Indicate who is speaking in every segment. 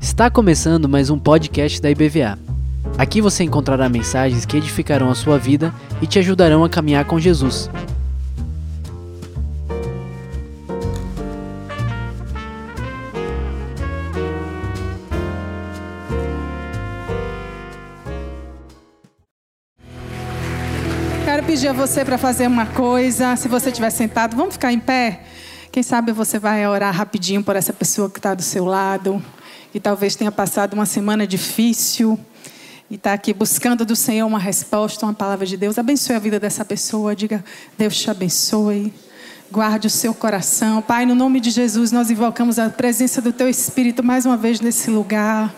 Speaker 1: Está começando mais um podcast da IBVA. Aqui você encontrará mensagens que edificarão a sua vida e te ajudarão a caminhar com Jesus.
Speaker 2: Quero pedir a você para fazer uma coisa. Se você estiver sentado, vamos ficar em pé. Quem sabe você vai orar rapidinho por essa pessoa que está do seu lado e talvez tenha passado uma semana difícil e está aqui buscando do Senhor uma resposta, uma palavra de Deus. Abençoe a vida dessa pessoa. Diga, Deus te abençoe. Guarde o seu coração. Pai, no nome de Jesus, nós invocamos a presença do Teu Espírito mais uma vez nesse lugar.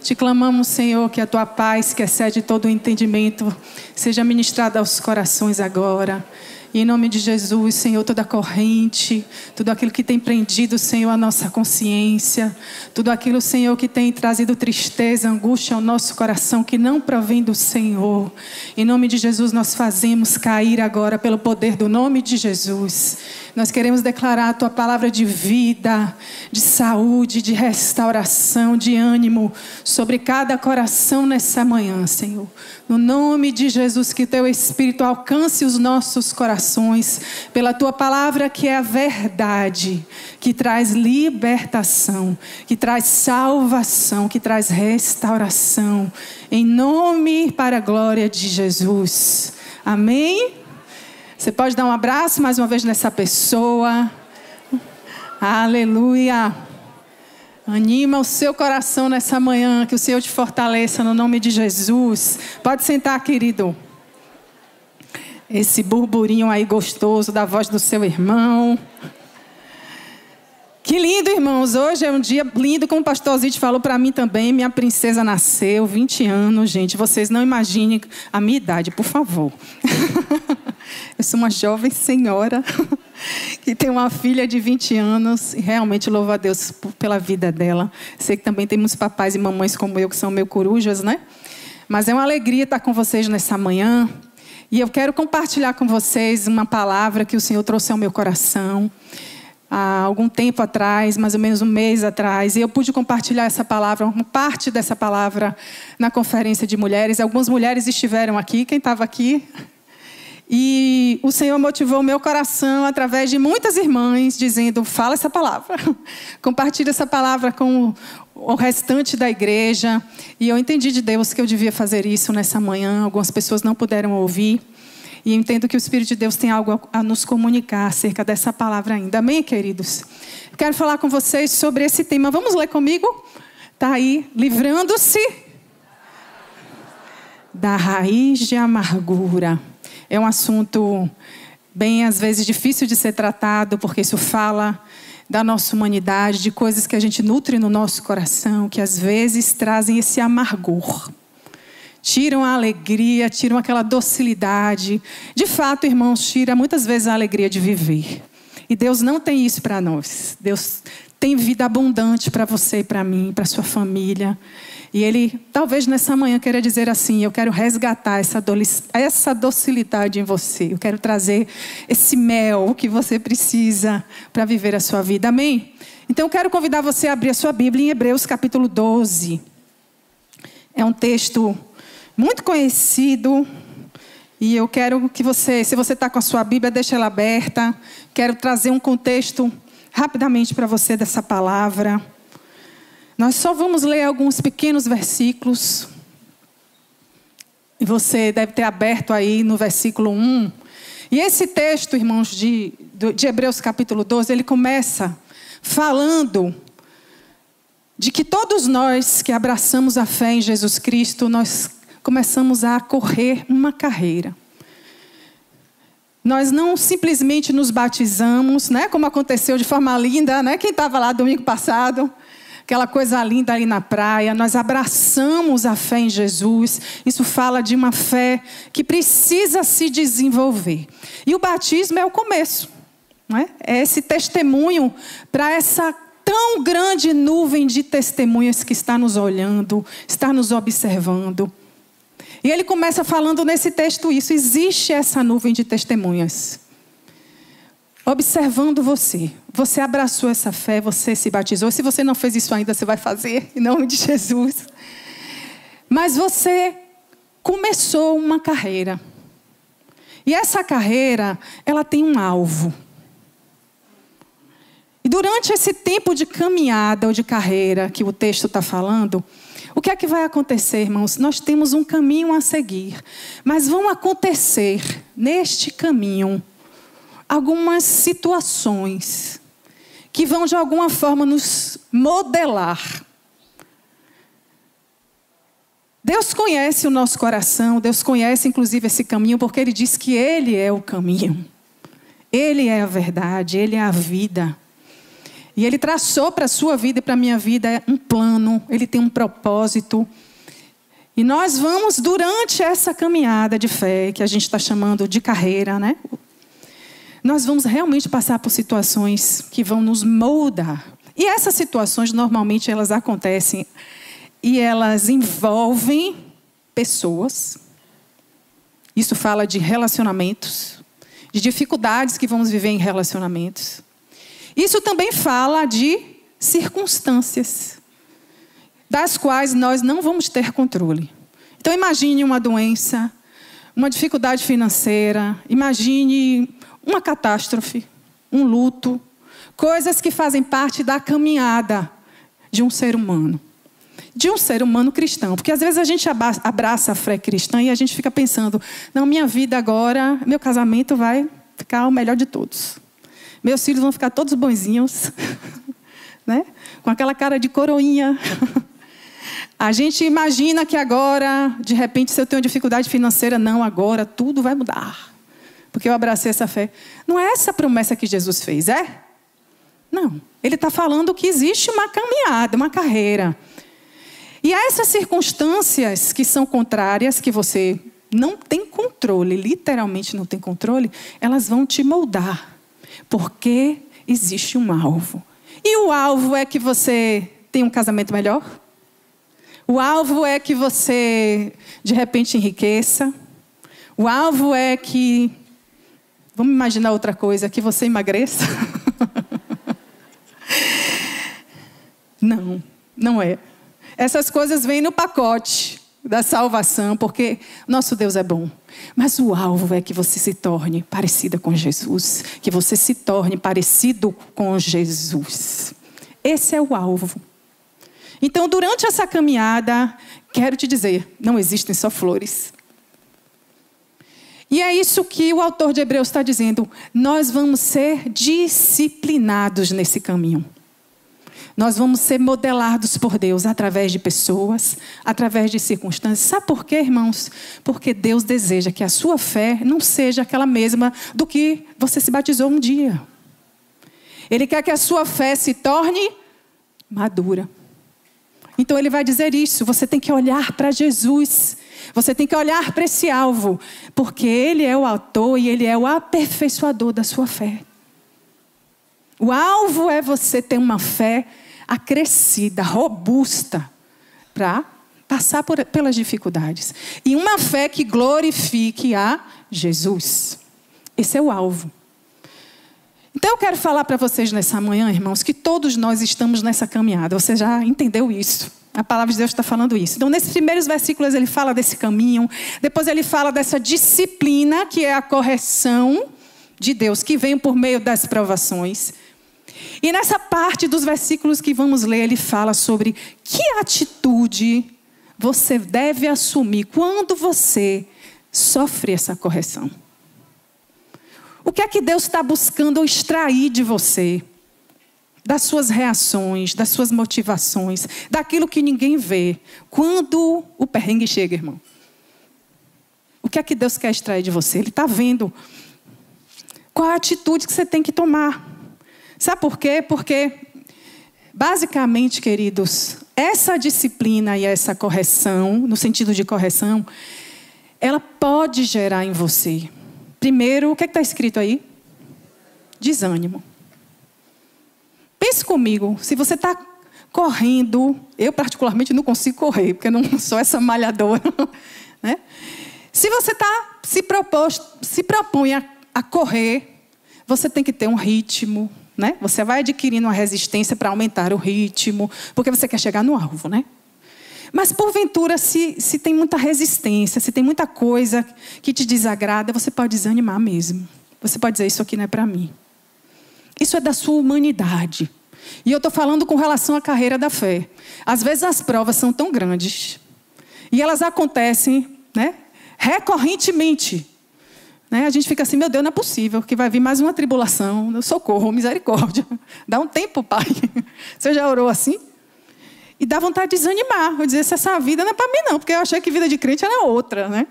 Speaker 2: Te clamamos, Senhor, que a tua paz, que excede todo o entendimento, seja ministrada aos corações agora. E em nome de Jesus, Senhor, toda corrente, tudo aquilo que tem prendido, Senhor, a nossa consciência, tudo aquilo, Senhor, que tem trazido tristeza, angústia ao nosso coração, que não provém do Senhor. Em nome de Jesus, nós fazemos cair agora pelo poder do nome de Jesus. Nós queremos declarar a tua palavra de vida, de saúde, de restauração, de ânimo sobre cada coração nessa manhã, Senhor. No nome de Jesus, que teu Espírito alcance os nossos corações pela tua palavra que é a verdade, que traz libertação, que traz salvação, que traz restauração. Em nome para a glória de Jesus. Amém? Você pode dar um abraço mais uma vez nessa pessoa. Aleluia. Anima o seu coração nessa manhã, que o Senhor te fortaleça no nome de Jesus. Pode sentar, querido. Esse burburinho aí gostoso da voz do seu irmão. Que lindo, irmãos. Hoje é um dia lindo, como o pastor Zite falou para mim também. Minha princesa nasceu, 20 anos, gente. Vocês não imaginem a minha idade, por favor. Eu sou uma jovem senhora que tem uma filha de 20 anos e realmente louvo a Deus pela vida dela. Sei que também temos papais e mamães como eu que são meio corujas, né? Mas é uma alegria estar com vocês nessa manhã. E eu quero compartilhar com vocês uma palavra que o Senhor trouxe ao meu coração há algum tempo atrás, mais ou menos um mês atrás, e eu pude compartilhar essa palavra, uma parte dessa palavra na conferência de mulheres. Algumas mulheres estiveram aqui, quem estava aqui? E o Senhor motivou meu coração através de muitas irmãs, dizendo: fala essa palavra, compartilha essa palavra com o restante da igreja. E eu entendi de Deus que eu devia fazer isso nessa manhã. Algumas pessoas não puderam ouvir. E entendo que o Espírito de Deus tem algo a nos comunicar acerca dessa palavra ainda. Amém, queridos? Quero falar com vocês sobre esse tema. Vamos ler comigo? Está aí, livrando-se da raiz de amargura. É um assunto bem, às vezes, difícil de ser tratado, porque isso fala da nossa humanidade, de coisas que a gente nutre no nosso coração, que às vezes trazem esse amargor. Tiram a alegria, tiram aquela docilidade. De fato, irmãos, tira muitas vezes a alegria de viver. E Deus não tem isso para nós. Deus tem vida abundante para você e para mim, para sua família. E ele, talvez nessa manhã, queira dizer assim: Eu quero resgatar essa, essa docilidade em você. Eu quero trazer esse mel que você precisa para viver a sua vida. Amém? Então, eu quero convidar você a abrir a sua Bíblia em Hebreus capítulo 12. É um texto muito conhecido. E eu quero que você, se você está com a sua Bíblia, deixe ela aberta. Quero trazer um contexto rapidamente para você dessa palavra. Nós só vamos ler alguns pequenos versículos. E você deve ter aberto aí no versículo 1. E esse texto, irmãos, de, de Hebreus capítulo 12, ele começa falando de que todos nós que abraçamos a fé em Jesus Cristo, nós começamos a correr uma carreira. Nós não simplesmente nos batizamos, né, como aconteceu de forma linda, né? Quem estava lá domingo passado, aquela coisa linda ali na praia, nós abraçamos a fé em Jesus. Isso fala de uma fé que precisa se desenvolver. E o batismo é o começo, né? É esse testemunho para essa tão grande nuvem de testemunhas que está nos olhando, está nos observando. E ele começa falando nesse texto isso: existe essa nuvem de testemunhas. observando você. Você abraçou essa fé, você se batizou. Se você não fez isso ainda, você vai fazer, em nome de Jesus. Mas você começou uma carreira. E essa carreira, ela tem um alvo. E durante esse tempo de caminhada ou de carreira que o texto está falando, o que é que vai acontecer, irmãos? Nós temos um caminho a seguir, mas vão acontecer neste caminho algumas situações que vão de alguma forma nos modelar. Deus conhece o nosso coração, Deus conhece inclusive esse caminho, porque Ele diz que Ele é o caminho, Ele é a verdade, Ele é a vida. E Ele traçou para a sua vida e para a minha vida um plano, Ele tem um propósito. E nós vamos, durante essa caminhada de fé, que a gente está chamando de carreira, né? Nós vamos realmente passar por situações que vão nos moldar. E essas situações, normalmente, elas acontecem e elas envolvem pessoas. Isso fala de relacionamentos, de dificuldades que vamos viver em relacionamentos. Isso também fala de circunstâncias, das quais nós não vamos ter controle. Então, imagine uma doença, uma dificuldade financeira, imagine uma catástrofe, um luto, coisas que fazem parte da caminhada de um ser humano. De um ser humano cristão. Porque às vezes a gente abraça a fé cristã e a gente fica pensando: não, minha vida agora, meu casamento vai ficar o melhor de todos. Meus filhos vão ficar todos bonzinhos, né? com aquela cara de coroinha. A gente imagina que agora, de repente, se eu tenho dificuldade financeira, não, agora tudo vai mudar. Porque eu abracei essa fé. Não é essa promessa que Jesus fez, é? Não. Ele está falando que existe uma caminhada, uma carreira. E essas circunstâncias que são contrárias, que você não tem controle, literalmente não tem controle, elas vão te moldar. Porque existe um alvo. E o alvo é que você tenha um casamento melhor? O alvo é que você, de repente, enriqueça? O alvo é que. Vamos imaginar outra coisa, que você emagreça? não, não é. Essas coisas vêm no pacote da salvação, porque nosso Deus é bom. Mas o alvo é que você se torne parecida com Jesus, que você se torne parecido com Jesus. Esse é o alvo. Então, durante essa caminhada, quero te dizer, não existem só flores. E é isso que o autor de Hebreus está dizendo. Nós vamos ser disciplinados nesse caminho. Nós vamos ser modelados por Deus através de pessoas, através de circunstâncias. Sabe por quê, irmãos? Porque Deus deseja que a sua fé não seja aquela mesma do que você se batizou um dia. Ele quer que a sua fé se torne madura. Então ele vai dizer isso. Você tem que olhar para Jesus. Você tem que olhar para esse alvo, porque ele é o autor e ele é o aperfeiçoador da sua fé. O alvo é você ter uma fé acrescida, robusta, para passar por, pelas dificuldades. E uma fé que glorifique a Jesus. Esse é o alvo. Então eu quero falar para vocês nessa manhã, irmãos, que todos nós estamos nessa caminhada. Você já entendeu isso? A palavra de Deus está falando isso. Então, nesses primeiros versículos, ele fala desse caminho. Depois, ele fala dessa disciplina, que é a correção de Deus, que vem por meio das provações. E nessa parte dos versículos que vamos ler, ele fala sobre que atitude você deve assumir quando você sofre essa correção. O que é que Deus está buscando extrair de você? Das suas reações, das suas motivações, daquilo que ninguém vê. Quando o perrengue chega, irmão. O que é que Deus quer extrair de você? Ele está vendo qual a atitude que você tem que tomar. Sabe por quê? Porque, basicamente, queridos, essa disciplina e essa correção, no sentido de correção, ela pode gerar em você. Primeiro, o que é está escrito aí? Desânimo. Pense comigo, se você está correndo, eu particularmente não consigo correr, porque eu não sou essa malhadora. Né? Se você está se, se propõe a, a correr, você tem que ter um ritmo, né? Você vai adquirindo uma resistência para aumentar o ritmo, porque você quer chegar no alvo, né? Mas porventura, se, se tem muita resistência, se tem muita coisa que te desagrada, você pode desanimar mesmo. Você pode dizer: Isso aqui não é para mim. Isso é da sua humanidade. E eu estou falando com relação à carreira da fé. Às vezes as provas são tão grandes e elas acontecem né, recorrentemente. Né? A gente fica assim, meu Deus, não é possível que vai vir mais uma tribulação. Socorro, misericórdia. Dá um tempo, Pai. Você já orou assim? E dá vontade de desanimar. Eu dizer, essa vida não é para mim, não, porque eu achei que vida de crente era outra, né?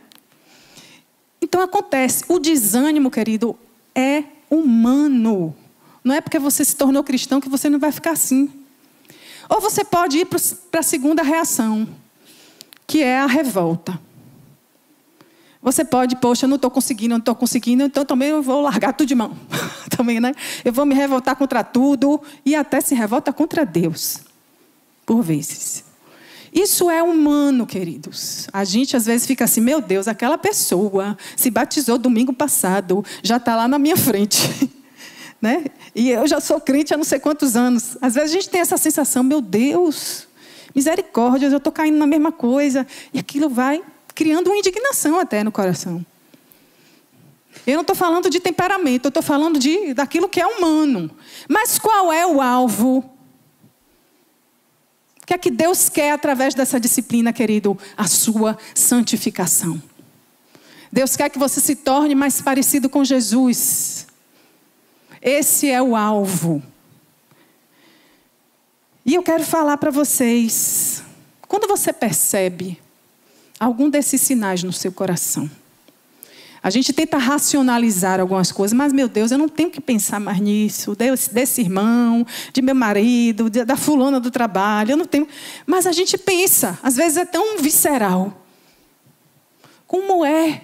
Speaker 2: Então acontece. O desânimo, querido, é humano. Não é porque você se tornou cristão que você não vai ficar assim. Ou você pode ir para a segunda reação, que é a revolta. Você pode, poxa, não estou conseguindo, não estou conseguindo, então também eu vou largar tudo de mão. também, né? Eu vou me revoltar contra tudo e até se revolta contra Deus por vezes. Isso é humano, queridos. A gente às vezes fica assim, meu Deus, aquela pessoa se batizou domingo passado, já está lá na minha frente. né? E eu já sou crente há não sei quantos anos. Às vezes a gente tem essa sensação, meu Deus, misericórdia, eu estou caindo na mesma coisa. E aquilo vai criando uma indignação até no coração. Eu não estou falando de temperamento, eu estou falando de, daquilo que é humano. Mas qual é o alvo que é que Deus quer através dessa disciplina, querido? A sua santificação. Deus quer que você se torne mais parecido com Jesus. Esse é o alvo. E eu quero falar para vocês: quando você percebe algum desses sinais no seu coração, a gente tenta racionalizar algumas coisas, mas, meu Deus, eu não tenho que pensar mais nisso, desse, desse irmão, de meu marido, de, da fulana do trabalho, eu não tenho. Mas a gente pensa, às vezes é tão visceral. Como é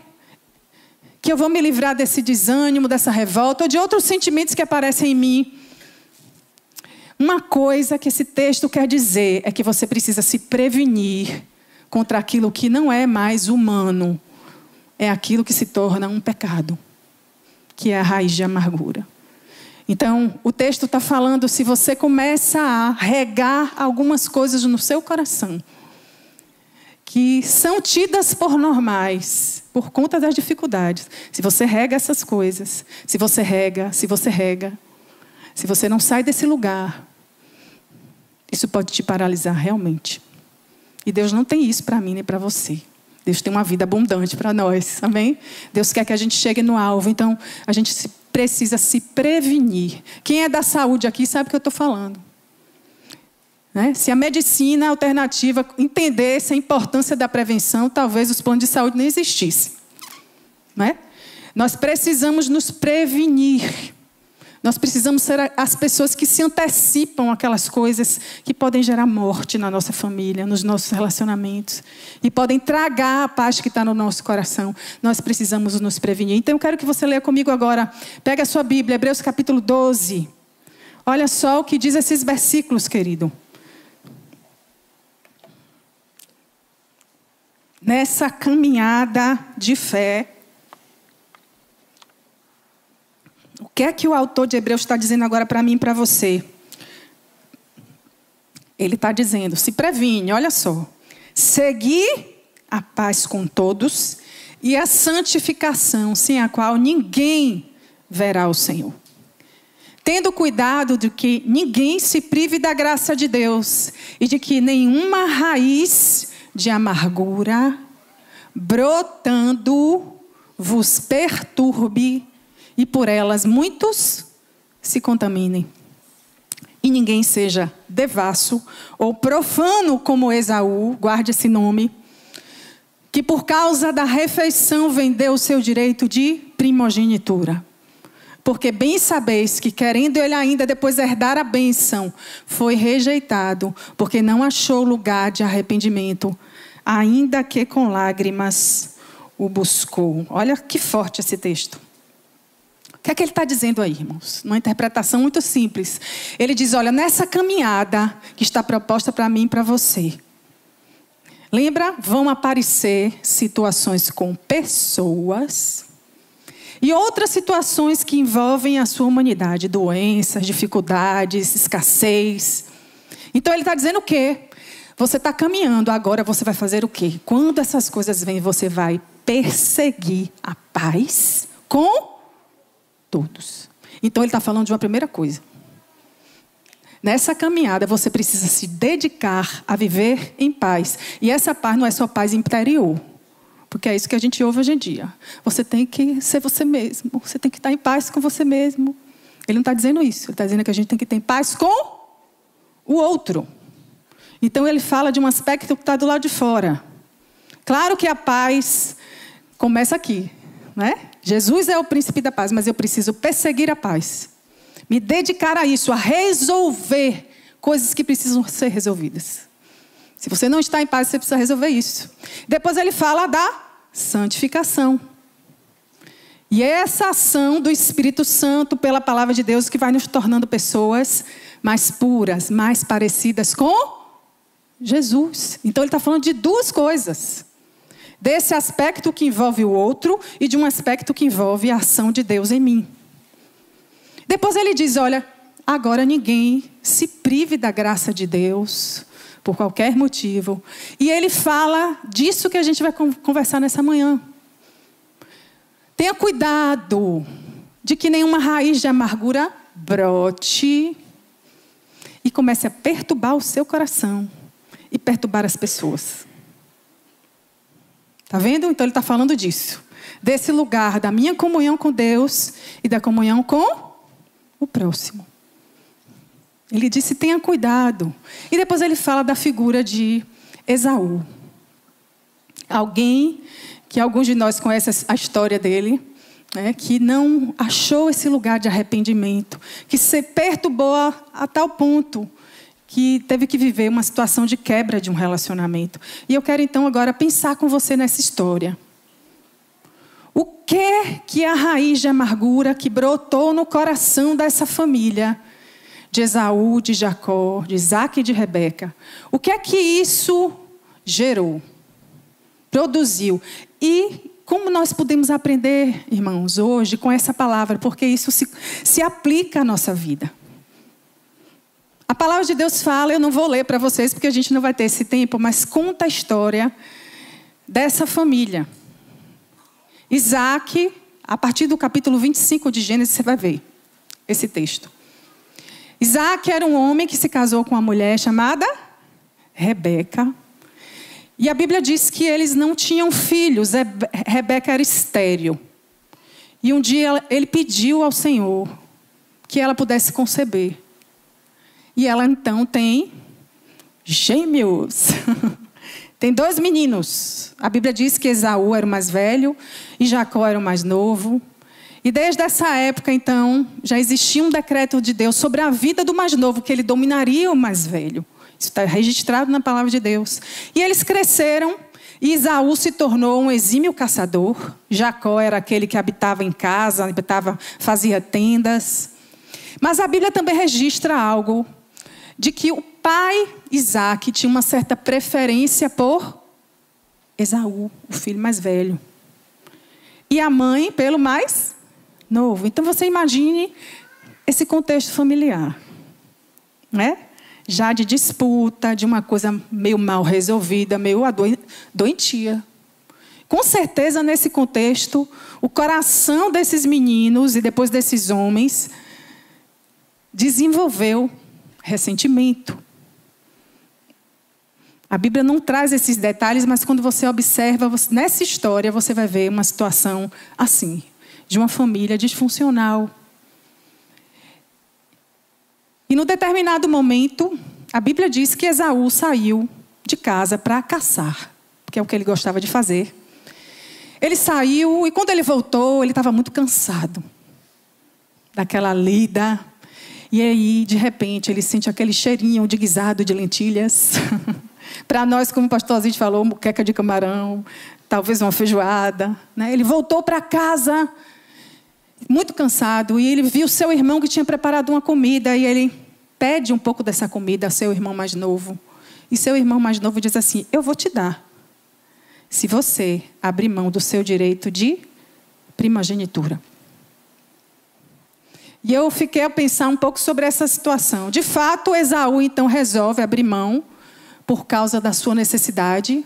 Speaker 2: que eu vou me livrar desse desânimo, dessa revolta, ou de outros sentimentos que aparecem em mim? Uma coisa que esse texto quer dizer é que você precisa se prevenir contra aquilo que não é mais humano é aquilo que se torna um pecado, que é a raiz de amargura. Então, o texto está falando: se você começa a regar algumas coisas no seu coração, que são tidas por normais, por conta das dificuldades, se você rega essas coisas, se você rega, se você rega, se você não sai desse lugar, isso pode te paralisar realmente. E Deus não tem isso para mim nem para você. Deus tem uma vida abundante para nós, amém? Deus quer que a gente chegue no alvo, então a gente precisa se prevenir. Quem é da saúde aqui sabe o que eu estou falando. Né? Se a medicina alternativa entendesse a importância da prevenção, talvez os planos de saúde nem existissem. Né? Nós precisamos nos prevenir. Nós precisamos ser as pessoas que se antecipam aquelas coisas que podem gerar morte na nossa família, nos nossos relacionamentos, e podem tragar a paz que está no nosso coração. Nós precisamos nos prevenir. Então eu quero que você leia comigo agora. Pega a sua Bíblia, Hebreus capítulo 12. Olha só o que diz esses versículos, querido. Nessa caminhada de fé, O que é que o autor de Hebreus está dizendo agora para mim e para você? Ele está dizendo: se previne, olha só. Seguir a paz com todos e a santificação, sem a qual ninguém verá o Senhor. Tendo cuidado de que ninguém se prive da graça de Deus e de que nenhuma raiz de amargura brotando vos perturbe e por elas muitos se contaminem. E ninguém seja devasso ou profano como Esaú, guarde esse nome, que por causa da refeição vendeu o seu direito de primogenitura. Porque bem sabeis que, querendo ele ainda depois herdar a bênção, foi rejeitado, porque não achou lugar de arrependimento, ainda que com lágrimas o buscou. Olha que forte esse texto que é que ele está dizendo aí, irmãos? Uma interpretação muito simples. Ele diz: olha, nessa caminhada que está proposta para mim e para você, lembra? Vão aparecer situações com pessoas E outras situações que envolvem a sua humanidade, doenças, dificuldades, escassez. Então ele está dizendo o quê? Você está caminhando, agora você vai fazer o quê? Quando essas coisas vêm, você vai perseguir a paz com todos. Então ele está falando de uma primeira coisa. Nessa caminhada, você precisa se dedicar a viver em paz. E essa paz não é só paz interior. Porque é isso que a gente ouve hoje em dia. Você tem que ser você mesmo. Você tem que estar em paz com você mesmo. Ele não está dizendo isso. Ele está dizendo que a gente tem que ter paz com o outro. Então ele fala de um aspecto que está do lado de fora. Claro que a paz começa aqui. Né? Jesus é o príncipe da paz, mas eu preciso perseguir a paz me dedicar a isso, a resolver coisas que precisam ser resolvidas. Se você não está em paz, você precisa resolver isso. Depois ele fala da santificação. E é essa ação do Espírito Santo pela palavra de Deus que vai nos tornando pessoas mais puras, mais parecidas com Jesus. Então ele está falando de duas coisas. Desse aspecto que envolve o outro e de um aspecto que envolve a ação de Deus em mim. Depois ele diz: Olha, agora ninguém se prive da graça de Deus por qualquer motivo. E ele fala disso que a gente vai conversar nessa manhã. Tenha cuidado de que nenhuma raiz de amargura brote e comece a perturbar o seu coração e perturbar as pessoas. Tá vendo? Então ele está falando disso. Desse lugar da minha comunhão com Deus e da comunhão com o próximo. Ele disse: tenha cuidado. E depois ele fala da figura de Esaú. Alguém que alguns de nós conhecem a história dele, né, que não achou esse lugar de arrependimento, que se perturbou a, a tal ponto que teve que viver uma situação de quebra de um relacionamento. E eu quero então agora pensar com você nessa história. O que que a raiz de amargura que brotou no coração dessa família de Esaú, de Jacó, de Isaac e de Rebeca? O que é que isso gerou? Produziu. E como nós podemos aprender, irmãos, hoje com essa palavra, porque isso se, se aplica à nossa vida. A palavra de Deus fala, eu não vou ler para vocês porque a gente não vai ter esse tempo, mas conta a história dessa família. Isaac, a partir do capítulo 25 de Gênesis, você vai ver esse texto. Isaac era um homem que se casou com uma mulher chamada Rebeca. E a Bíblia diz que eles não tinham filhos, Rebeca era estéril. E um dia ele pediu ao Senhor que ela pudesse conceber. E ela então tem gêmeos. Tem dois meninos. A Bíblia diz que Esaú era o mais velho e Jacó era o mais novo. E desde essa época, então, já existia um decreto de Deus sobre a vida do mais novo, que ele dominaria o mais velho. Isso está registrado na palavra de Deus. E eles cresceram, e Esaú se tornou um exímio caçador. Jacó era aquele que habitava em casa, habitava, fazia tendas. Mas a Bíblia também registra algo de que o pai Isaac tinha uma certa preferência por Esaú, o filho mais velho. E a mãe pelo mais novo. Então você imagine esse contexto familiar. Né? Já de disputa, de uma coisa meio mal resolvida, meio doentia. Com certeza, nesse contexto, o coração desses meninos e depois desses homens desenvolveu ressentimento. A Bíblia não traz esses detalhes, mas quando você observa nessa história, você vai ver uma situação assim, de uma família disfuncional. E no determinado momento, a Bíblia diz que Esaú saiu de casa para caçar, que é o que ele gostava de fazer. Ele saiu e quando ele voltou, ele estava muito cansado daquela lida e aí, de repente, ele sente aquele cheirinho de guisado de lentilhas. Para nós, como o pastor falou, muqueca de camarão, talvez uma feijoada. Né? Ele voltou para casa muito cansado e ele viu seu irmão que tinha preparado uma comida e ele pede um pouco dessa comida a seu irmão mais novo. E seu irmão mais novo diz assim: Eu vou te dar, se você abrir mão do seu direito de primogenitura. E eu fiquei a pensar um pouco sobre essa situação. De fato, Esaú então resolve abrir mão por causa da sua necessidade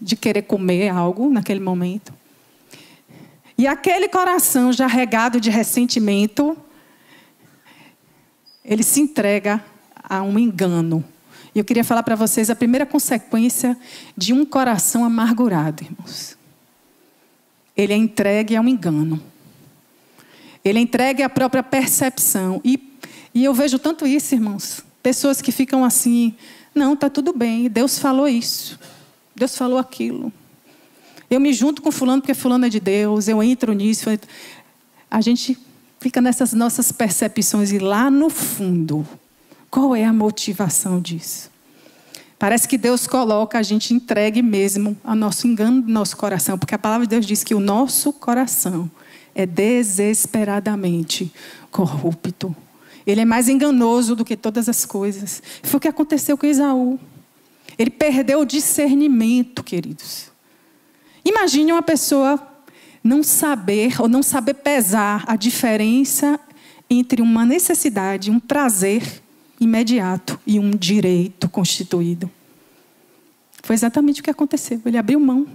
Speaker 2: de querer comer algo naquele momento. E aquele coração já regado de ressentimento, ele se entrega a um engano. E eu queria falar para vocês a primeira consequência de um coração amargurado, irmãos. Ele é entregue a um engano. Ele é entregue própria percepção. E, e eu vejo tanto isso, irmãos. Pessoas que ficam assim, não, está tudo bem, Deus falou isso. Deus falou aquilo. Eu me junto com fulano porque fulano é de Deus, eu entro nisso. A gente fica nessas nossas percepções e lá no fundo, qual é a motivação disso? Parece que Deus coloca a gente entregue mesmo ao nosso engano do nosso coração, porque a palavra de Deus diz que o nosso coração é desesperadamente corrupto. Ele é mais enganoso do que todas as coisas. Foi o que aconteceu com Esaú. Ele perdeu o discernimento, queridos. Imagine uma pessoa não saber ou não saber pesar a diferença entre uma necessidade, um prazer imediato e um direito constituído. Foi exatamente o que aconteceu. Ele abriu mão.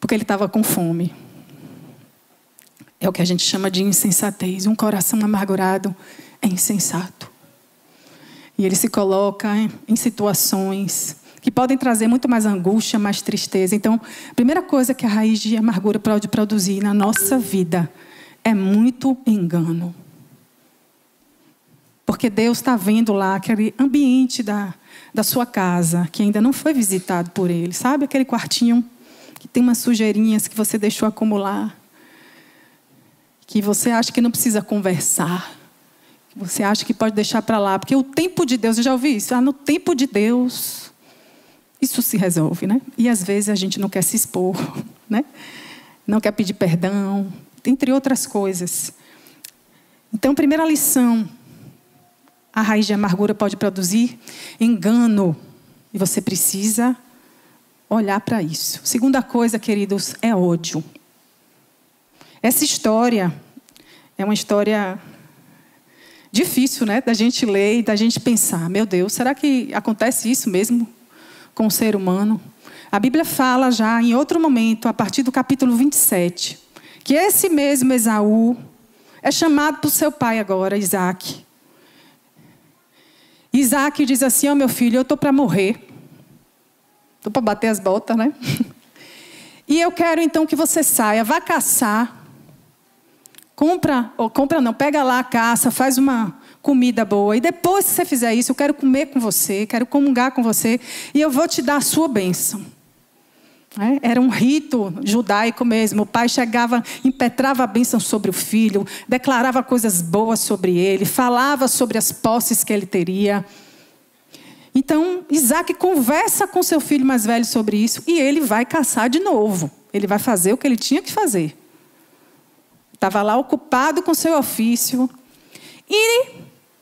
Speaker 2: Porque ele estava com fome. É o que a gente chama de insensatez. Um coração amargurado é insensato. E ele se coloca em situações que podem trazer muito mais angústia, mais tristeza. Então, a primeira coisa que a raiz de amargura pode produzir na nossa vida é muito engano. Porque Deus está vendo lá aquele ambiente da, da sua casa que ainda não foi visitado por Ele. Sabe aquele quartinho que tem umas sujeirinhas que você deixou acumular? Que você acha que não precisa conversar? Você acha que pode deixar para lá, porque o tempo de Deus, eu já ouvi isso, ah, no tempo de Deus, isso se resolve, né? E às vezes a gente não quer se expor, né? Não quer pedir perdão, entre outras coisas. Então, primeira lição, a raiz de amargura pode produzir engano, e você precisa olhar para isso. Segunda coisa, queridos, é ódio. Essa história é uma história difícil, né, da gente ler e da gente pensar, meu Deus, será que acontece isso mesmo com o ser humano? A Bíblia fala já em outro momento, a partir do capítulo 27, que esse mesmo Esaú é chamado por seu pai agora, Isaac. Isaac diz assim: Ó oh, meu filho, eu estou para morrer. Estou para bater as botas, né? E eu quero então que você saia, vá caçar Compra, ou compra não, pega lá a caça, faz uma comida boa. E depois que você fizer isso, eu quero comer com você, quero comungar com você, e eu vou te dar a sua bênção. É, era um rito judaico mesmo. O pai chegava, impetrava a bênção sobre o filho, declarava coisas boas sobre ele, falava sobre as posses que ele teria. Então, Isaac conversa com seu filho mais velho sobre isso e ele vai caçar de novo. Ele vai fazer o que ele tinha que fazer. Estava lá ocupado com seu ofício. E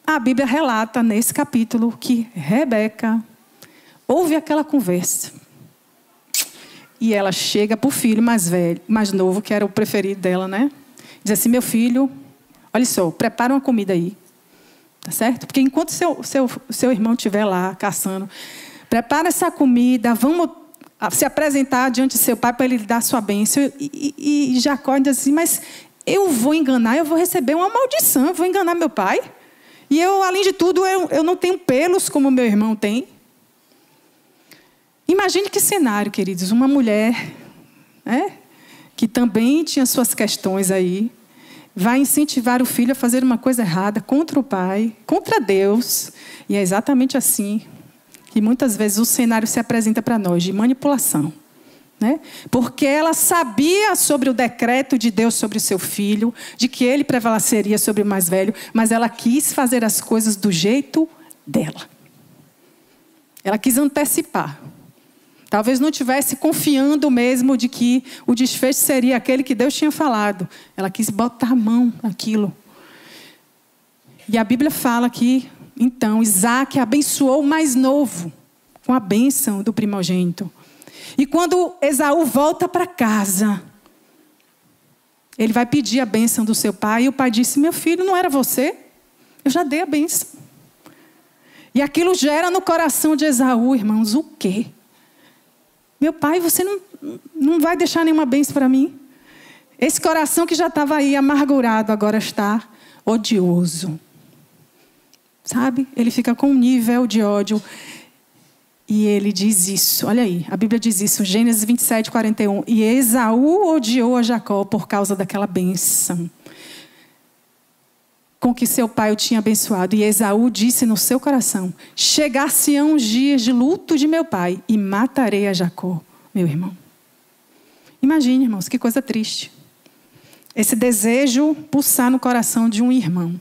Speaker 2: a Bíblia relata nesse capítulo que Rebeca ouve aquela conversa. E ela chega para o filho mais velho, mais novo, que era o preferido dela, né? Diz assim: Meu filho, olha só, prepara uma comida aí. Tá certo? Porque enquanto seu, seu, seu irmão estiver lá caçando, prepara essa comida, vamos se apresentar diante de seu pai para ele dar sua bênção. E, e, e Jacó diz assim: Mas eu vou enganar, eu vou receber uma maldição, eu vou enganar meu pai. E eu, além de tudo, eu, eu não tenho pelos como meu irmão tem. Imagine que cenário, queridos. Uma mulher né, que também tinha suas questões aí, vai incentivar o filho a fazer uma coisa errada contra o pai, contra Deus. E é exatamente assim que muitas vezes o cenário se apresenta para nós de manipulação. Né? Porque ela sabia sobre o decreto de Deus sobre o seu filho, de que ele prevaleceria sobre o mais velho, mas ela quis fazer as coisas do jeito dela. Ela quis antecipar. Talvez não tivesse confiando mesmo de que o desfecho seria aquele que Deus tinha falado. Ela quis botar a mão naquilo. E a Bíblia fala que, então, Isaac abençoou o mais novo com a bênção do primogênito. E quando Esaú volta para casa, Ele vai pedir a bênção do seu pai, e o pai disse: Meu filho, não era você? Eu já dei a bênção. E aquilo gera no coração de Esaú, irmãos, o quê? Meu pai, você não, não vai deixar nenhuma bênção para mim? Esse coração que já estava aí amargurado, agora está odioso. Sabe? Ele fica com um nível de ódio. E ele diz isso, olha aí, a Bíblia diz isso, Gênesis 27, 41. E Esaú odiou a Jacó por causa daquela bênção com que seu pai o tinha abençoado. E Esaú disse no seu coração: Chegar-se-ão os dias de luto de meu pai e matarei a Jacó, meu irmão. Imagine, irmãos, que coisa triste. Esse desejo pulsar no coração de um irmão,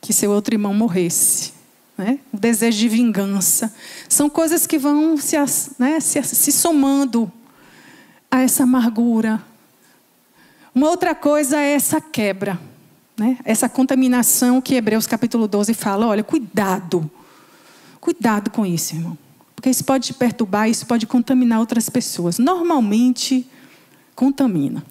Speaker 2: que seu outro irmão morresse. Né? O desejo de vingança. São coisas que vão se, né, se, se somando a essa amargura. Uma outra coisa é essa quebra né? Essa contaminação que Hebreus capítulo 12 fala: olha, cuidado. Cuidado com isso, irmão. Porque isso pode te perturbar, isso pode contaminar outras pessoas. Normalmente, contamina.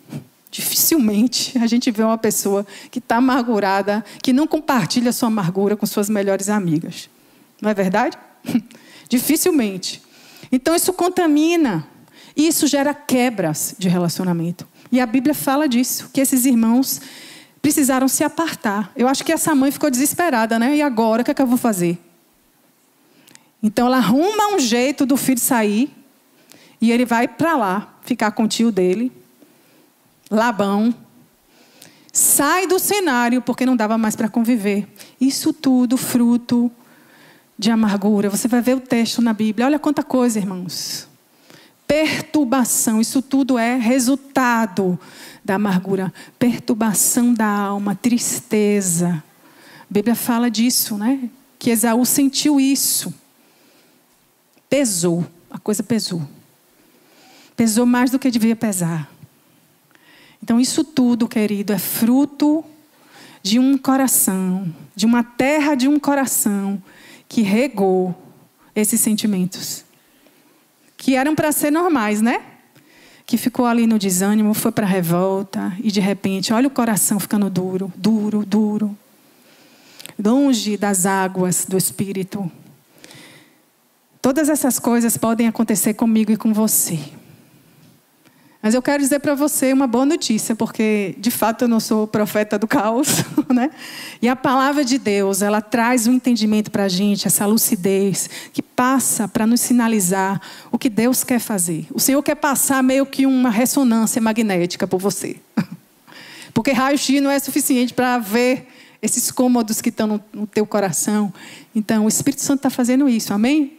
Speaker 2: Dificilmente a gente vê uma pessoa que está amargurada, que não compartilha sua amargura com suas melhores amigas. Não é verdade? Dificilmente. Então isso contamina. Isso gera quebras de relacionamento. E a Bíblia fala disso, que esses irmãos precisaram se apartar. Eu acho que essa mãe ficou desesperada, né? E agora, o que, é que eu vou fazer? Então ela arruma um jeito do filho sair e ele vai para lá, ficar com o tio dele, Labão. Sai do cenário porque não dava mais para conviver. Isso tudo fruto de amargura. Você vai ver o texto na Bíblia. Olha quanta coisa, irmãos. Perturbação, isso tudo é resultado da amargura, perturbação da alma, tristeza. A Bíblia fala disso, né? Que Esaú sentiu isso. Pesou, a coisa pesou. Pesou mais do que devia pesar. Então, isso tudo, querido, é fruto de um coração, de uma terra de um coração que regou esses sentimentos. Que eram para ser normais, né? que ficou ali no desânimo, foi para a revolta e de repente, olha o coração ficando duro, duro, duro. Longe das águas do espírito. Todas essas coisas podem acontecer comigo e com você. Mas eu quero dizer para você uma boa notícia, porque de fato eu não sou profeta do caos, né? E a palavra de Deus, ela traz um entendimento para a gente, essa lucidez, que passa para nos sinalizar o que Deus quer fazer. O Senhor quer passar meio que uma ressonância magnética por você. Porque raio-x não é suficiente para ver esses cômodos que estão no, no teu coração. Então, o Espírito Santo está fazendo isso, amém?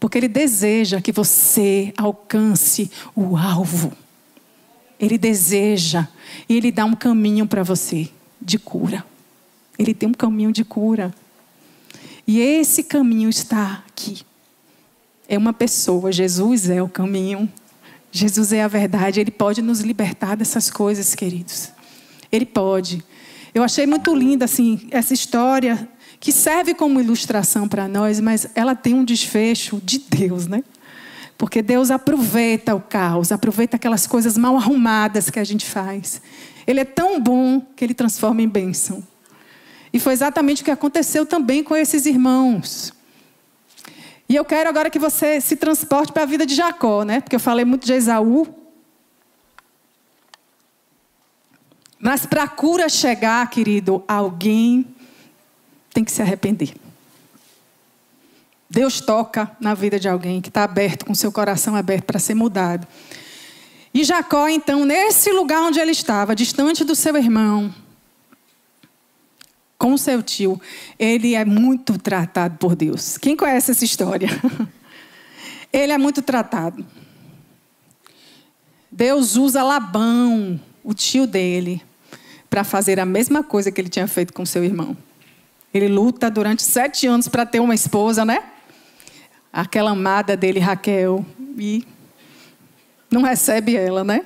Speaker 2: Porque ele deseja que você alcance o alvo. Ele deseja e ele dá um caminho para você de cura. Ele tem um caminho de cura. E esse caminho está aqui. É uma pessoa, Jesus é o caminho. Jesus é a verdade, ele pode nos libertar dessas coisas, queridos. Ele pode. Eu achei muito linda assim essa história que serve como ilustração para nós, mas ela tem um desfecho de Deus, né? Porque Deus aproveita o caos, aproveita aquelas coisas mal arrumadas que a gente faz. Ele é tão bom que ele transforma em bênção. E foi exatamente o que aconteceu também com esses irmãos. E eu quero agora que você se transporte para a vida de Jacó, né? Porque eu falei muito de Esaú. Mas para a cura chegar, querido, alguém tem que se arrepender. Deus toca na vida de alguém que está aberto, com seu coração aberto para ser mudado. E Jacó, então, nesse lugar onde ele estava, distante do seu irmão, com seu tio, ele é muito tratado por Deus. Quem conhece essa história? Ele é muito tratado. Deus usa Labão, o tio dele, para fazer a mesma coisa que ele tinha feito com seu irmão. Ele luta durante sete anos para ter uma esposa, né? Aquela amada dele, Raquel, e não recebe ela, né?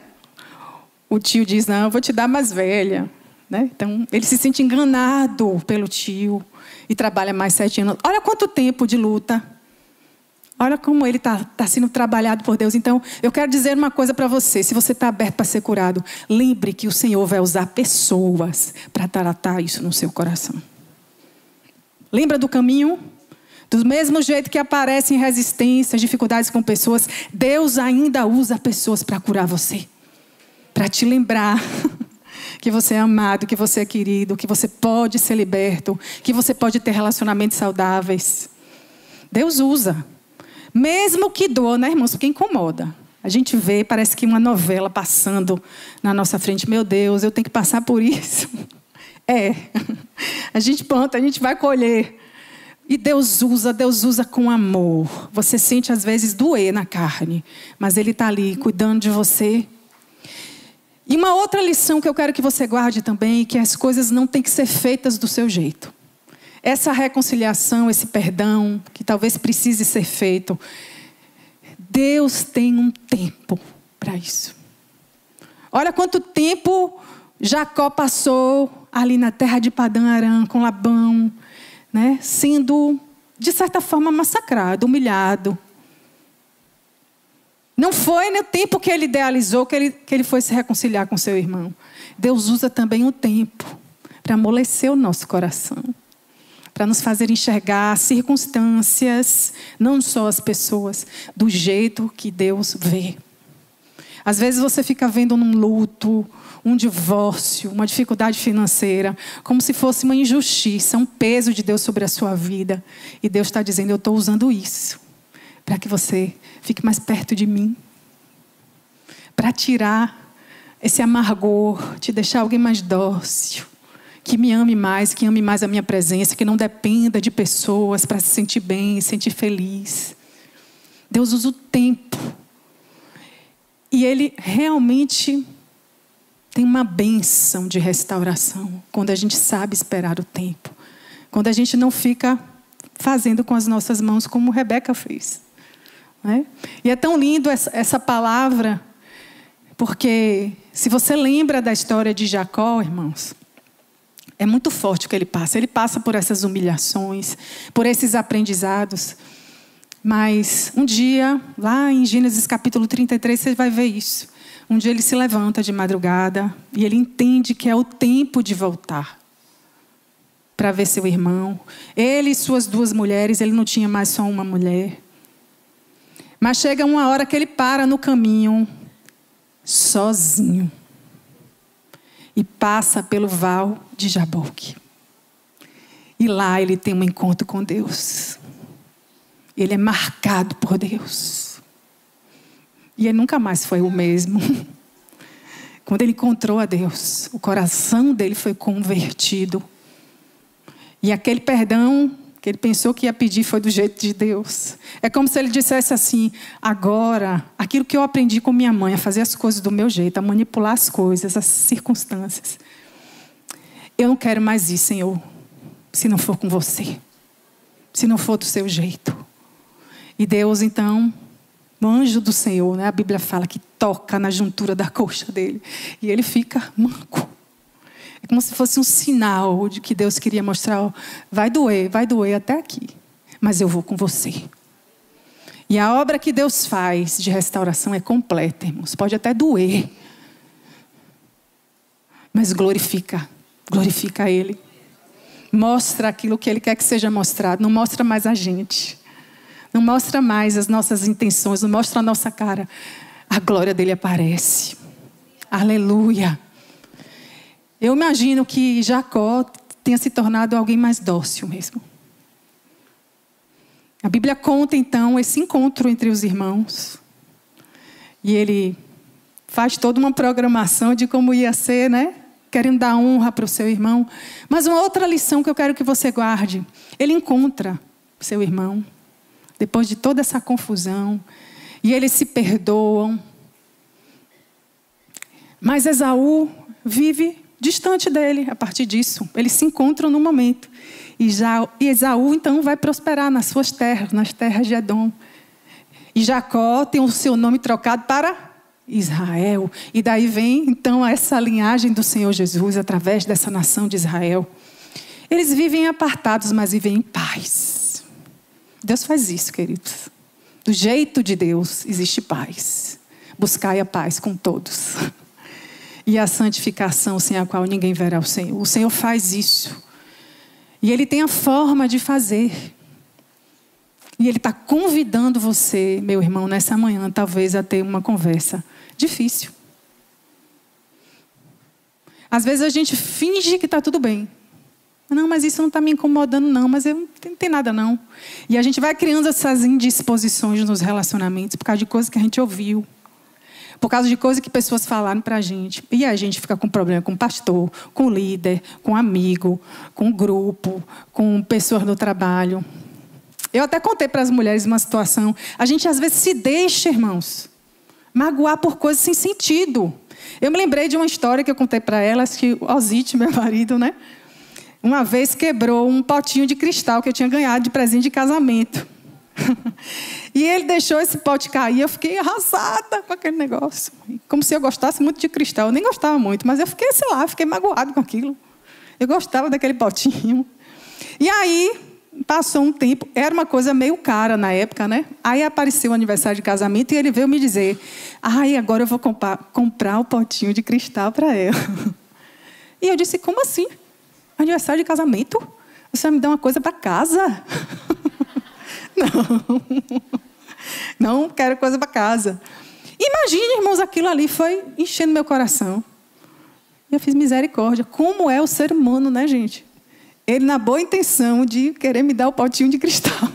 Speaker 2: O tio diz: Não, eu vou te dar mais velha. Né? Então, ele se sente enganado pelo tio e trabalha mais sete anos. Olha quanto tempo de luta. Olha como ele está tá sendo trabalhado por Deus. Então, eu quero dizer uma coisa para você. Se você está aberto para ser curado, lembre que o Senhor vai usar pessoas para tratar isso no seu coração. Lembra do caminho? Do mesmo jeito que aparecem resistências, dificuldades com pessoas, Deus ainda usa pessoas para curar você. Para te lembrar que você é amado, que você é querido, que você pode ser liberto, que você pode ter relacionamentos saudáveis. Deus usa. Mesmo que doa, né, irmãos? Porque incomoda. A gente vê, parece que uma novela passando na nossa frente. Meu Deus, eu tenho que passar por isso. É. A gente planta, a gente vai colher. E Deus usa, Deus usa com amor. Você sente às vezes doer na carne, mas Ele está ali cuidando de você, e uma outra lição que eu quero que você guarde também, que as coisas não têm que ser feitas do seu jeito. Essa reconciliação, esse perdão, que talvez precise ser feito, Deus tem um tempo para isso. Olha quanto tempo Jacó passou ali na terra de Padã Aram com Labão, né, sendo de certa forma massacrado, humilhado, não foi no tempo que ele idealizou que ele, que ele foi se reconciliar com seu irmão. Deus usa também o tempo para amolecer o nosso coração, para nos fazer enxergar circunstâncias, não só as pessoas, do jeito que Deus vê. Às vezes você fica vendo num luto, um divórcio, uma dificuldade financeira, como se fosse uma injustiça, um peso de Deus sobre a sua vida. E Deus está dizendo: Eu estou usando isso para que você fique mais perto de mim. Para tirar esse amargor, te deixar alguém mais dócil, que me ame mais, que ame mais a minha presença, que não dependa de pessoas para se sentir bem, se sentir feliz. Deus usa o tempo. E Ele realmente tem uma benção de restauração quando a gente sabe esperar o tempo. Quando a gente não fica fazendo com as nossas mãos como Rebeca fez. Né? E é tão lindo essa, essa palavra, porque se você lembra da história de Jacó, irmãos, é muito forte o que ele passa. Ele passa por essas humilhações, por esses aprendizados. Mas um dia, lá em Gênesis capítulo 33, você vai ver isso. Um dia ele se levanta de madrugada e ele entende que é o tempo de voltar para ver seu irmão. Ele e suas duas mulheres, ele não tinha mais só uma mulher. Mas chega uma hora que ele para no caminho, sozinho, e passa pelo val de Jaboque. E lá ele tem um encontro com Deus. Ele é marcado por Deus. E ele nunca mais foi o mesmo. Quando ele encontrou a Deus, o coração dele foi convertido. E aquele perdão que ele pensou que ia pedir foi do jeito de Deus. É como se ele dissesse assim: agora, aquilo que eu aprendi com minha mãe, a fazer as coisas do meu jeito, a manipular as coisas, as circunstâncias. Eu não quero mais isso, Senhor, se não for com você, se não for do seu jeito. E Deus, então, o anjo do Senhor, né, a Bíblia fala que toca na juntura da coxa dele, e ele fica manco. É como se fosse um sinal de que Deus queria mostrar: ó, vai doer, vai doer até aqui, mas eu vou com você. E a obra que Deus faz de restauração é completa, irmãos. Pode até doer, mas glorifica, glorifica Ele. Mostra aquilo que Ele quer que seja mostrado, não mostra mais a gente, não mostra mais as nossas intenções, não mostra a nossa cara. A glória dele aparece. Aleluia. Eu imagino que Jacó tenha se tornado alguém mais dócil mesmo. A Bíblia conta então esse encontro entre os irmãos. E ele faz toda uma programação de como ia ser, né? Querendo dar honra para o seu irmão. Mas uma outra lição que eu quero que você guarde: ele encontra seu irmão, depois de toda essa confusão, e eles se perdoam. Mas Esaú vive distante dele a partir disso. Eles se encontram no momento. E, já, e Esaú, então, vai prosperar nas suas terras, nas terras de Edom. E Jacó tem o seu nome trocado para Israel. E daí vem, então, essa linhagem do Senhor Jesus através dessa nação de Israel. Eles vivem apartados, mas vivem em paz. Deus faz isso, queridos. do jeito de Deus, existe paz. Buscai a paz com todos. E a santificação sem a qual ninguém verá o Senhor. O Senhor faz isso. E Ele tem a forma de fazer. E Ele está convidando você, meu irmão, nessa manhã, talvez a ter uma conversa difícil. Às vezes a gente finge que está tudo bem. Não, mas isso não está me incomodando, não, mas eu não tem nada, não. E a gente vai criando essas indisposições nos relacionamentos por causa de coisas que a gente ouviu. Por causa de coisas que pessoas falaram para a gente. E a gente fica com problema com pastor, com líder, com amigo, com grupo, com pessoas do trabalho. Eu até contei para as mulheres uma situação. A gente às vezes se deixa, irmãos, magoar por coisas sem sentido. Eu me lembrei de uma história que eu contei para elas que o Ozite, meu marido, né? Uma vez quebrou um potinho de cristal que eu tinha ganhado de presente de casamento. e ele deixou esse pote cair, eu fiquei arrasada com aquele negócio. Como se eu gostasse muito de cristal. Eu nem gostava muito, mas eu fiquei, sei lá, fiquei magoado com aquilo. Eu gostava daquele potinho. E aí, passou um tempo, era uma coisa meio cara na época, né? Aí apareceu o aniversário de casamento e ele veio me dizer: ai, agora eu vou comprar, comprar o potinho de cristal para ela. E eu disse: como assim? Aniversário de casamento? Você vai me dar uma coisa para casa? não. Não quero coisa para casa. Imagine, irmãos, aquilo ali foi enchendo meu coração. E eu fiz misericórdia. Como é o ser humano, né, gente? Ele, na boa intenção de querer me dar o potinho de cristal.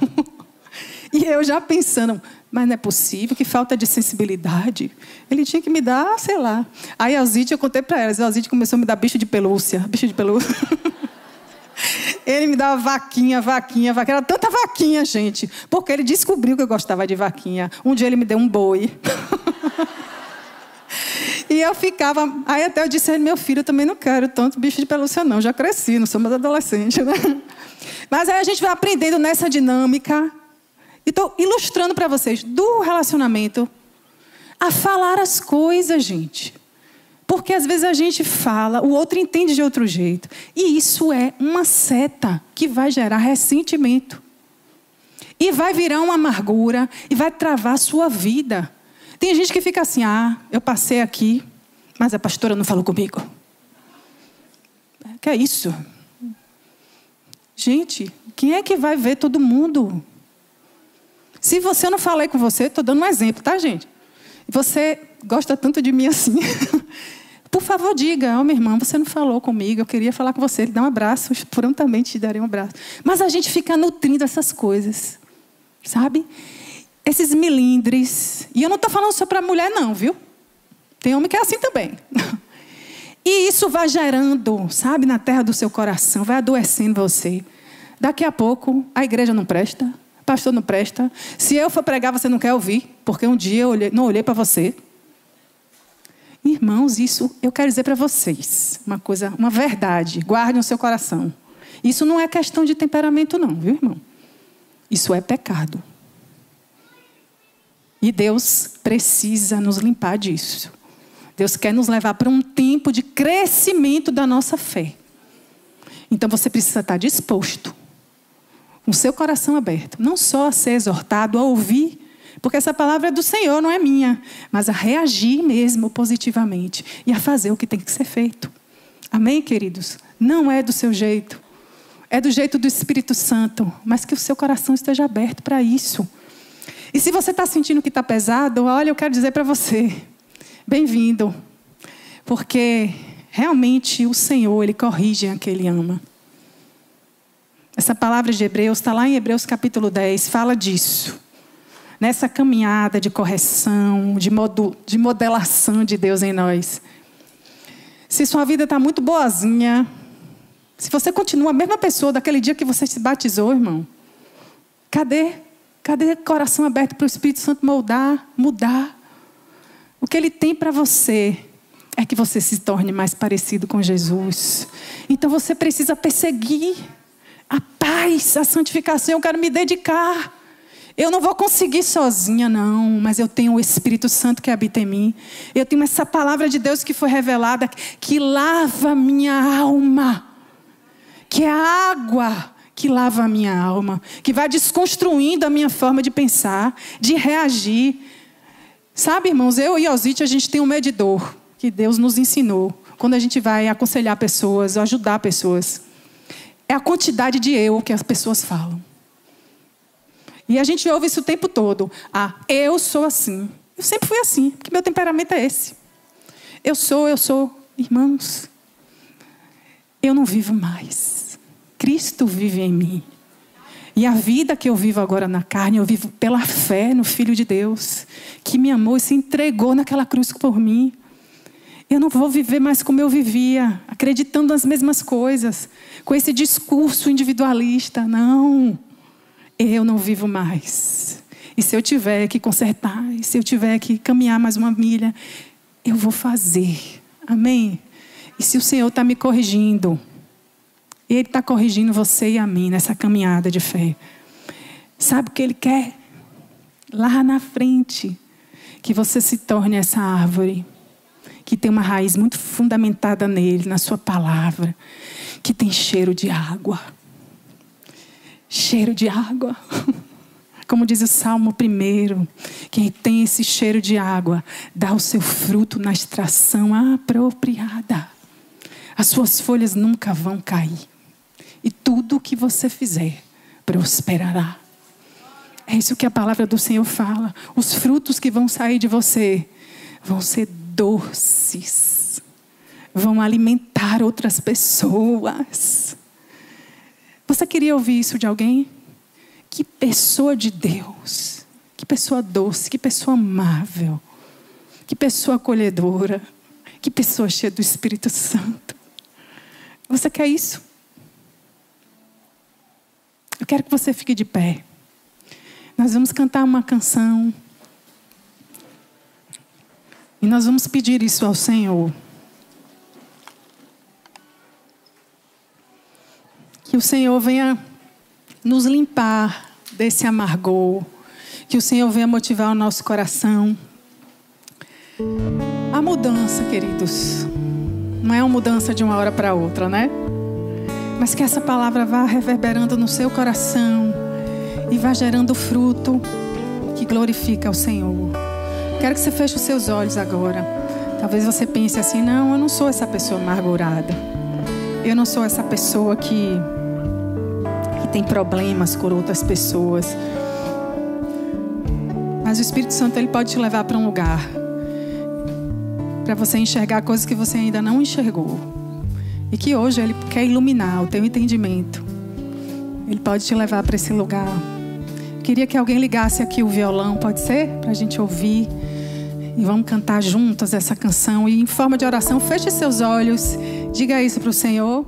Speaker 2: e eu já pensando, mas não é possível, que falta de sensibilidade. Ele tinha que me dar, sei lá. Aí a Zite, eu contei para elas, a Zite começou a me dar bicho de pelúcia. Bicho de pelúcia. Ele me dava vaquinha, vaquinha, vaquinha. Era tanta vaquinha, gente. Porque ele descobriu que eu gostava de vaquinha. Um dia ele me deu um boi. e eu ficava. Aí até eu disse: meu filho, eu também não quero tanto bicho de pelúcia, não. Já cresci, não sou mais adolescente, né? Mas aí a gente vai aprendendo nessa dinâmica. E estou ilustrando para vocês do relacionamento a falar as coisas, gente. Porque às vezes a gente fala, o outro entende de outro jeito. E isso é uma seta que vai gerar ressentimento. E vai virar uma amargura e vai travar a sua vida. Tem gente que fica assim: ah, eu passei aqui, mas a pastora não falou comigo. Que é isso? Gente, quem é que vai ver todo mundo? Se você não falei com você, estou dando um exemplo, tá, gente? Você gosta tanto de mim assim. Por favor, diga, oh, minha irmã, você não falou comigo, eu queria falar com você. Ele dá um abraço, prontamente te darei um abraço. Mas a gente fica nutrindo essas coisas, sabe? Esses milindres. E eu não estou falando só para mulher, não, viu? Tem homem que é assim também. E isso vai gerando, sabe, na terra do seu coração, vai adoecendo você. Daqui a pouco, a igreja não presta, pastor não presta. Se eu for pregar, você não quer ouvir, porque um dia eu olhei, não olhei para você. Irmãos, isso eu quero dizer para vocês, uma coisa, uma verdade, guarde no seu coração. Isso não é questão de temperamento não, viu, irmão? Isso é pecado. E Deus precisa nos limpar disso. Deus quer nos levar para um tempo de crescimento da nossa fé. Então você precisa estar disposto, com seu coração aberto, não só a ser exortado, a ouvir porque essa palavra é do Senhor, não é minha. Mas a reagir mesmo positivamente e a fazer o que tem que ser feito. Amém, queridos? Não é do seu jeito. É do jeito do Espírito Santo. Mas que o seu coração esteja aberto para isso. E se você está sentindo que está pesado, olha, eu quero dizer para você: bem-vindo. Porque realmente o Senhor, Ele corrige a quem Ele ama. Essa palavra de Hebreus está lá em Hebreus capítulo 10, fala disso nessa caminhada de correção, de, de modelação de Deus em nós. Se sua vida está muito boazinha, se você continua a mesma pessoa daquele dia que você se batizou, irmão, cadê? Cadê coração aberto para o Espírito Santo moldar, mudar? O que ele tem para você é que você se torne mais parecido com Jesus. Então você precisa perseguir a paz, a santificação. Eu quero me dedicar. Eu não vou conseguir sozinha, não, mas eu tenho o Espírito Santo que habita em mim. Eu tenho essa palavra de Deus que foi revelada, que lava minha alma, que é a água que lava a minha alma, que vai desconstruindo a minha forma de pensar, de reagir. Sabe, irmãos, eu e Osite, a gente tem um medidor que Deus nos ensinou quando a gente vai aconselhar pessoas, ajudar pessoas. É a quantidade de eu que as pessoas falam. E a gente ouve isso o tempo todo. Ah, eu sou assim. Eu sempre fui assim, porque meu temperamento é esse. Eu sou, eu sou. Irmãos, eu não vivo mais. Cristo vive em mim. E a vida que eu vivo agora na carne, eu vivo pela fé no Filho de Deus, que me amou e se entregou naquela cruz por mim. Eu não vou viver mais como eu vivia, acreditando nas mesmas coisas, com esse discurso individualista. Não, eu não vivo mais. E se eu tiver que consertar, e se eu tiver que caminhar mais uma milha, eu vou fazer. Amém? E se o Senhor está me corrigindo, Ele está corrigindo você e a mim nessa caminhada de fé. Sabe o que Ele quer? Lá na frente, que você se torne essa árvore que tem uma raiz muito fundamentada nele, na sua palavra, que tem cheiro de água. Cheiro de água. Como diz o Salmo primeiro, quem tem esse cheiro de água, dá o seu fruto na extração apropriada. As suas folhas nunca vão cair. E tudo o que você fizer prosperará. É isso que a palavra do Senhor fala. Os frutos que vão sair de você vão ser doces, vão alimentar outras pessoas. Você queria ouvir isso de alguém? Que pessoa de Deus, que pessoa doce, que pessoa amável, que pessoa acolhedora, que pessoa cheia do Espírito Santo. Você quer isso? Eu quero que você fique de pé. Nós vamos cantar uma canção. E nós vamos pedir isso ao Senhor. Que o Senhor venha nos limpar desse amargor. Que o Senhor venha motivar o nosso coração. A mudança, queridos, não é uma mudança de uma hora para outra, né? Mas que essa palavra vá reverberando no seu coração e vá gerando fruto que glorifica o Senhor. Quero que você feche os seus olhos agora. Talvez você pense assim: não, eu não sou essa pessoa amargurada. Eu não sou essa pessoa que, que tem problemas com outras pessoas. Mas o Espírito Santo ele pode te levar para um lugar para você enxergar coisas que você ainda não enxergou. E que hoje ele quer iluminar o teu entendimento. Ele pode te levar para esse lugar. Queria que alguém ligasse aqui o violão, pode ser? Para a gente ouvir. E vamos cantar juntas essa canção. E em forma de oração, feche seus olhos. Diga isso para o Senhor.